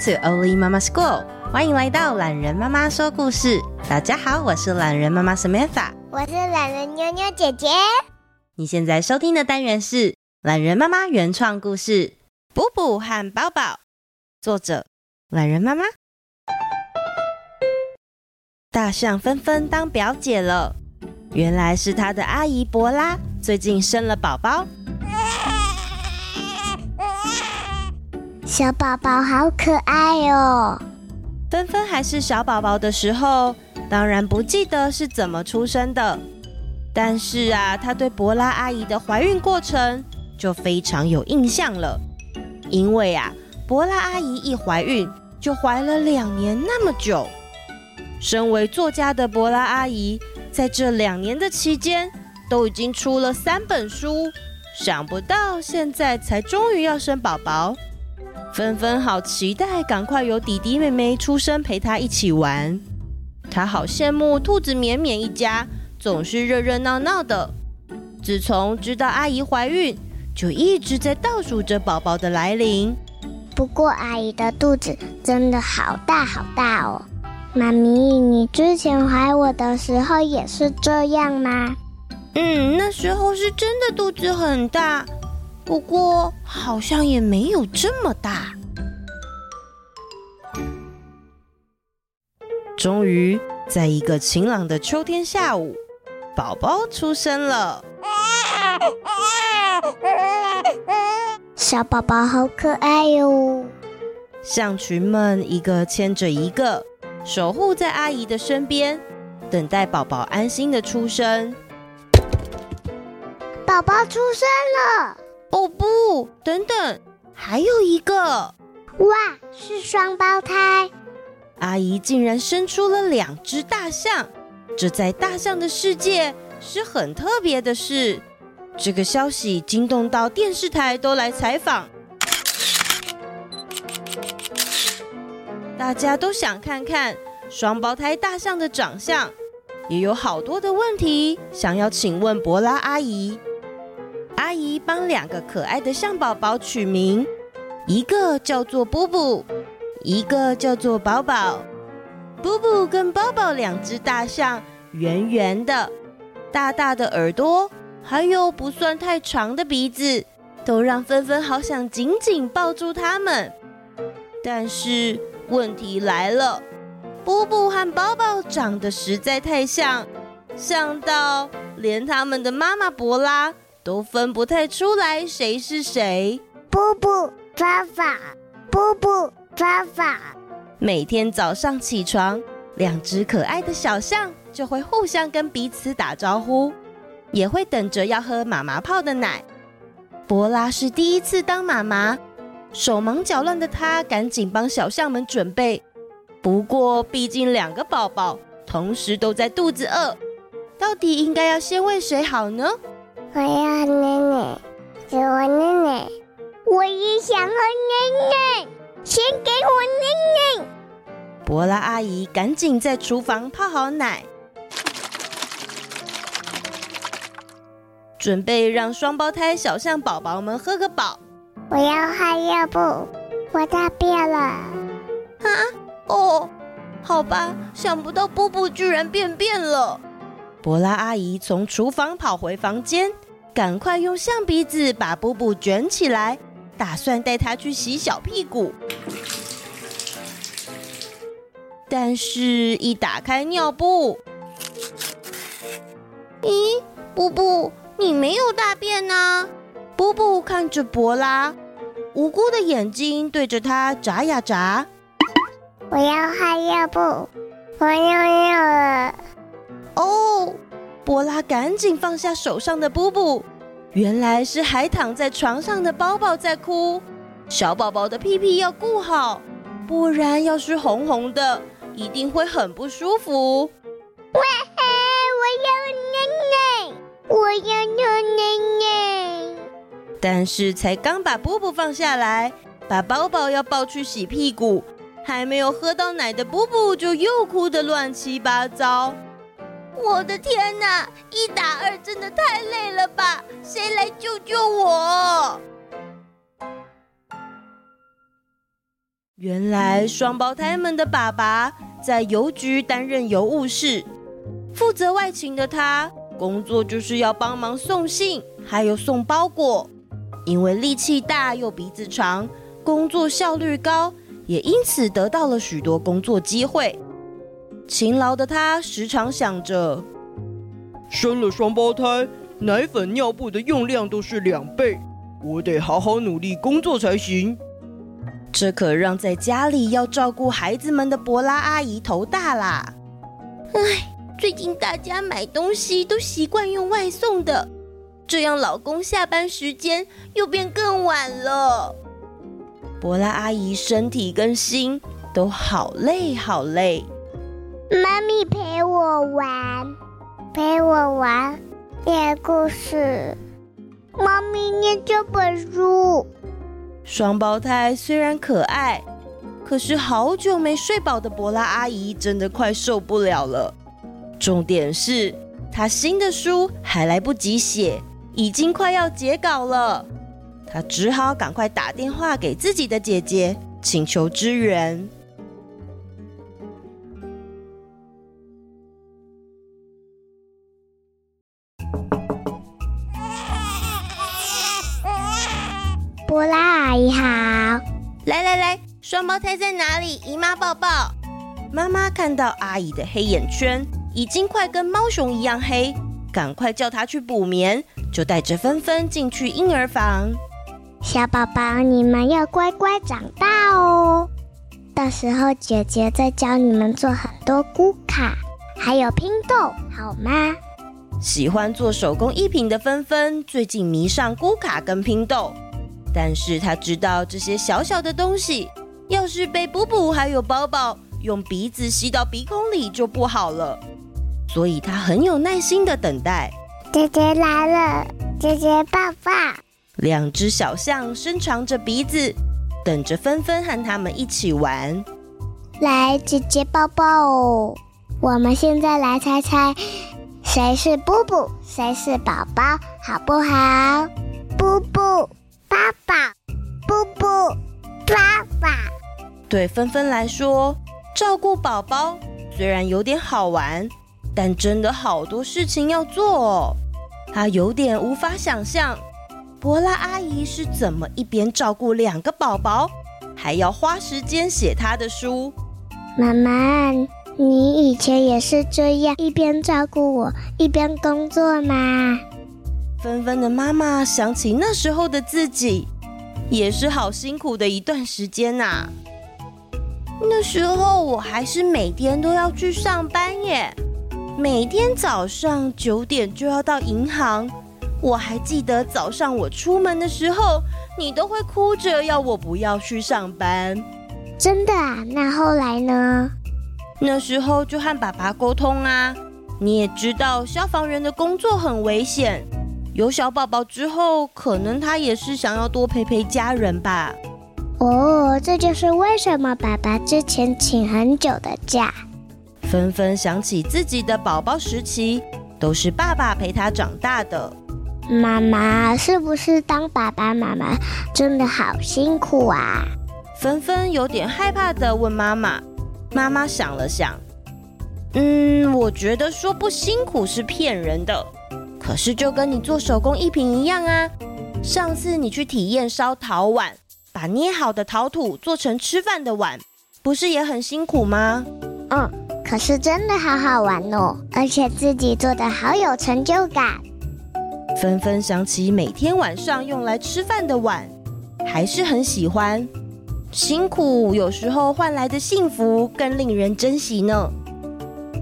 To Oli Mama School，欢迎来到懒人妈妈说故事。大家好，我是懒人妈妈 Samantha，我是懒人妞妞姐姐。你现在收听的单元是懒人妈妈原创故事《补补和宝宝》，作者懒人妈妈。大象纷纷当表姐了，原来是她的阿姨博拉最近生了宝宝。小宝宝好可爱哦！芬芬还是小宝宝的时候，当然不记得是怎么出生的。但是啊，他对伯拉阿姨的怀孕过程就非常有印象了。因为啊，伯拉阿姨一怀孕就怀了两年那么久。身为作家的伯拉阿姨，在这两年的期间都已经出了三本书，想不到现在才终于要生宝宝。纷纷好期待，赶快有弟弟妹妹出生陪她一起玩。她好羡慕兔子绵绵一家，总是热热闹闹的。自从知道阿姨怀孕，就一直在倒数着宝宝的来临。不过阿姨的肚子真的好大好大哦！妈咪，你之前怀我的时候也是这样吗？嗯，那时候是真的肚子很大。不过，好像也没有这么大。终于，在一个晴朗的秋天下午，宝宝出生了。小宝宝好可爱哟！象群们一个牵着一个，守护在阿姨的身边，等待宝宝安心的出生。宝宝出生了！等等，还有一个！哇，是双胞胎！阿姨竟然生出了两只大象，这在大象的世界是很特别的事。这个消息惊动到电视台都来采访，大家都想看看双胞胎大象的长相，也有好多的问题想要请问博拉阿姨。阿姨帮两个可爱的象宝宝取名，一个叫做布布，一个叫做宝宝。布布跟宝宝两只大象，圆圆的，大大的耳朵，还有不算太长的鼻子，都让纷纷好想紧紧抱住它们。但是问题来了，布布和宝宝长得实在太像，像到连他们的妈妈博拉。都分不太出来谁是谁。布布抓法，布布抓法。每天早上起床，两只可爱的小象就会互相跟彼此打招呼，也会等着要喝妈妈泡的奶。波拉是第一次当妈妈，手忙脚乱的她赶紧帮小象们准备。不过，毕竟两个宝宝同时都在肚子饿，到底应该要先喂谁好呢？我要奶奶，给我奶奶。我也想喝奶奶，先给我奶奶。博拉阿姨赶紧在厨房泡好奶，准备让双胞胎小象宝宝们喝个饱。我要喝尿布？我大便了。啊？哦，好吧，想不到布布居然便便了。博拉阿姨从厨房跑回房间，赶快用象鼻子把布布卷起来，打算带它去洗小屁股。但是，一打开尿布，咦，布布，你没有大便呢？布布看着博拉，无辜的眼睛对着他眨呀眨。我要换尿布，我要尿了。哦，柏拉赶紧放下手上的布布，原来是还躺在床上的宝宝在哭。小宝宝的屁屁要顾好，不然要是红红的。一定会很不舒服。喂，我要奶奶，我要尿奶奶。但是才刚把布布放下来，把宝宝要抱去洗屁股，还没有喝到奶的布布就又哭得乱七八糟。我的天哪，一打二真的太累了吧？谁来救救我？原来双胞胎们的爸爸在邮局担任邮务士，负责外勤的他，工作就是要帮忙送信，还有送包裹。因为力气大又鼻子长，工作效率高，也因此得到了许多工作机会。勤劳的他时常想着，生了双胞胎，奶粉、尿布的用量都是两倍，我得好好努力工作才行。这可让在家里要照顾孩子们的柏拉阿姨头大啦！唉，最近大家买东西都习惯用外送的，这样老公下班时间又变更晚了。柏拉阿姨身体跟心都好累好累。妈咪陪我玩，陪我玩，念故事。妈咪念这本书。双胞胎虽然可爱，可是好久没睡饱的柏拉阿姨真的快受不了了。重点是，她新的书还来不及写，已经快要截稿了。她只好赶快打电话给自己的姐姐，请求支援。柏拉阿姨好，来来来，双胞胎在哪里？姨妈抱抱。妈妈看到阿姨的黑眼圈已经快跟猫熊一样黑，赶快叫她去补眠，就带着芬芬进去婴儿房。小宝宝，你们要乖乖长大哦，到时候姐姐再教你们做很多咕卡，还有拼豆，好吗？喜欢做手工艺品的芬芬最近迷上咕卡跟拼豆。但是他知道这些小小的东西，要是被布布还有宝宝用鼻子吸到鼻孔里就不好了，所以他很有耐心的等待。姐姐来了，姐姐抱抱。两只小象伸长着鼻子，等着芬芬和他们一起玩。来，姐姐抱抱哦。我们现在来猜猜，谁是布布，谁是宝宝，好不好？布布。爸爸，布布，爸爸。对芬芬来说，照顾宝宝虽然有点好玩，但真的好多事情要做哦。她有点无法想象，柏拉阿姨是怎么一边照顾两个宝宝，还要花时间写她的书。妈妈，你以前也是这样一边照顾我，一边工作吗？芬芬的妈妈想起那时候的自己，也是好辛苦的一段时间呐、啊。那时候我还是每天都要去上班耶，每天早上九点就要到银行。我还记得早上我出门的时候，你都会哭着要我不要去上班。真的啊？那后来呢？那时候就和爸爸沟通啊。你也知道，消防员的工作很危险。有小宝宝之后，可能他也是想要多陪陪家人吧。哦，这就是为什么爸爸之前请很久的假。纷纷想起自己的宝宝时期，都是爸爸陪他长大的。妈妈，是不是当爸爸妈妈真的好辛苦啊？纷纷有点害怕的问妈妈。妈妈想了想，嗯，我觉得说不辛苦是骗人的。可是就跟你做手工艺品一样啊。上次你去体验烧陶碗，把捏好的陶土做成吃饭的碗，不是也很辛苦吗？嗯，可是真的好好玩哦，而且自己做的好有成就感。纷纷想起每天晚上用来吃饭的碗，还是很喜欢。辛苦有时候换来的幸福更令人珍惜呢。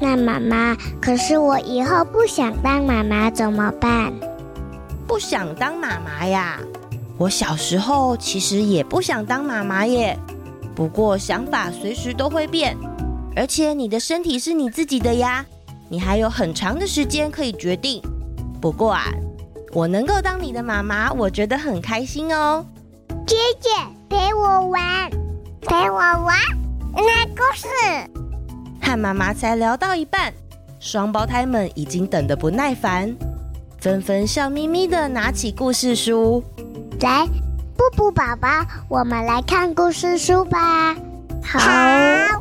那妈妈，可是我以后不想当妈妈怎么办？不想当妈妈呀？我小时候其实也不想当妈妈耶。不过想法随时都会变，而且你的身体是你自己的呀，你还有很长的时间可以决定。不过啊。我能够当你的妈妈，我觉得很开心哦。姐姐陪我玩，陪我玩那故事。和妈妈才聊到一半，双胞胎们已经等得不耐烦，纷纷笑眯眯的拿起故事书。来，布布宝宝，我们来看故事书吧。好。好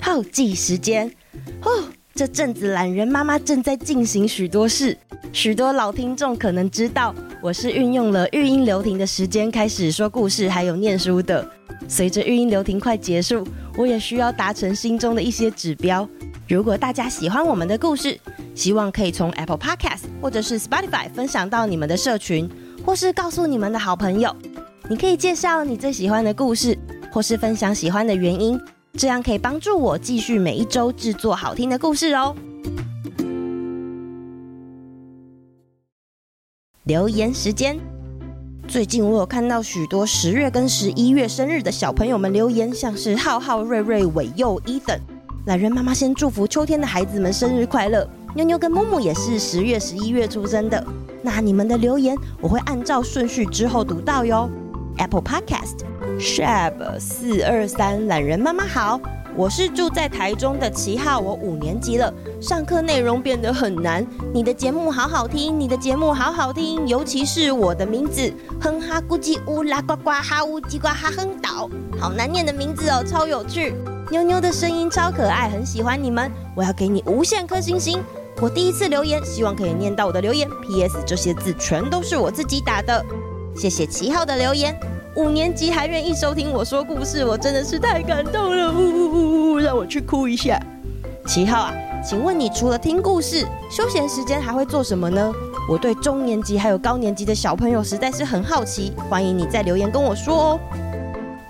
倒计时间哦，这阵子懒人妈妈正在进行许多事。许多老听众可能知道，我是运用了育婴留停的时间开始说故事，还有念书的。随着育婴留停快结束，我也需要达成心中的一些指标。如果大家喜欢我们的故事，希望可以从 Apple Podcast 或者是 Spotify 分享到你们的社群，或是告诉你们的好朋友。你可以介绍你最喜欢的故事，或是分享喜欢的原因。这样可以帮助我继续每一周制作好听的故事哦。留言时间，最近我有看到许多十月跟十一月生日的小朋友们留言，像是浩浩、瑞瑞、伟佑、伊等。懒人妈妈先祝福秋天的孩子们生日快乐。妞妞跟木木也是十月、十一月出生的，那你们的留言我会按照顺序之后读到哟。Apple Podcast。Shab 四二三，懒人妈妈好，我是住在台中的七号，我五年级了，上课内容变得很难。你的节目好好听，你的节目好好听，尤其是我的名字哼哈咕叽乌拉呱呱哈乌叽呱哈哼岛，好难念的名字哦，超有趣。妞妞的声音超可爱，很喜欢你们，我要给你无限颗星星。我第一次留言，希望可以念到我的留言。P.S. 这些字全都是我自己打的，谢谢七号的留言。五年级还愿意收听我说故事，我真的是太感动了！呜呜呜呜，让我去哭一下。七号啊，请问你除了听故事，休闲时间还会做什么呢？我对中年级还有高年级的小朋友实在是很好奇，欢迎你在留言跟我说哦。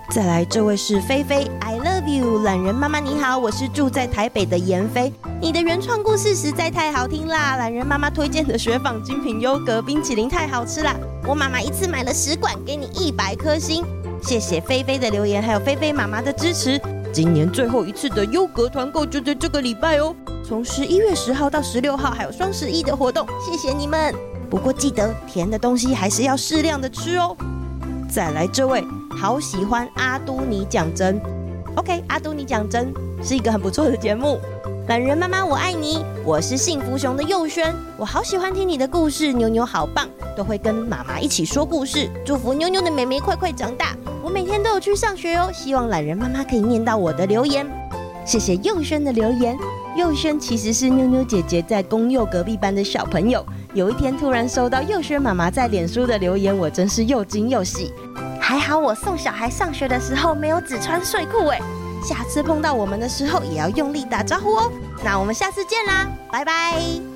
再来，这位是菲菲，I love you，懒人妈妈你好，我是住在台北的妍菲，你的原创故事实在太好听啦！懒人妈妈推荐的雪纺精品优格冰淇淋太好吃啦，我妈妈一次买了十罐，给你一百颗星，谢谢菲菲的留言，还有菲菲妈妈的支持。今年最后一次的优格团购就在这个礼拜哦，从十一月十号到十六号还有双十一的活动，谢谢你们。不过记得甜的东西还是要适量的吃哦。再来这位。好喜欢阿都你讲真，OK，阿都你讲真是一个很不错的节目。懒人妈妈我爱你，我是幸福熊的佑轩，我好喜欢听你的故事，妞妞好棒，都会跟妈妈一起说故事，祝福妞妞的妹妹快快长大。我每天都有去上学哦，希望懒人妈妈可以念到我的留言。谢谢佑轩的留言，佑轩其实是妞妞姐姐在公幼隔壁班的小朋友。有一天突然收到佑轩妈妈在脸书的留言，我真是又惊又喜。还好我送小孩上学的时候没有只穿睡裤哎，下次碰到我们的时候也要用力打招呼哦。那我们下次见啦，拜拜。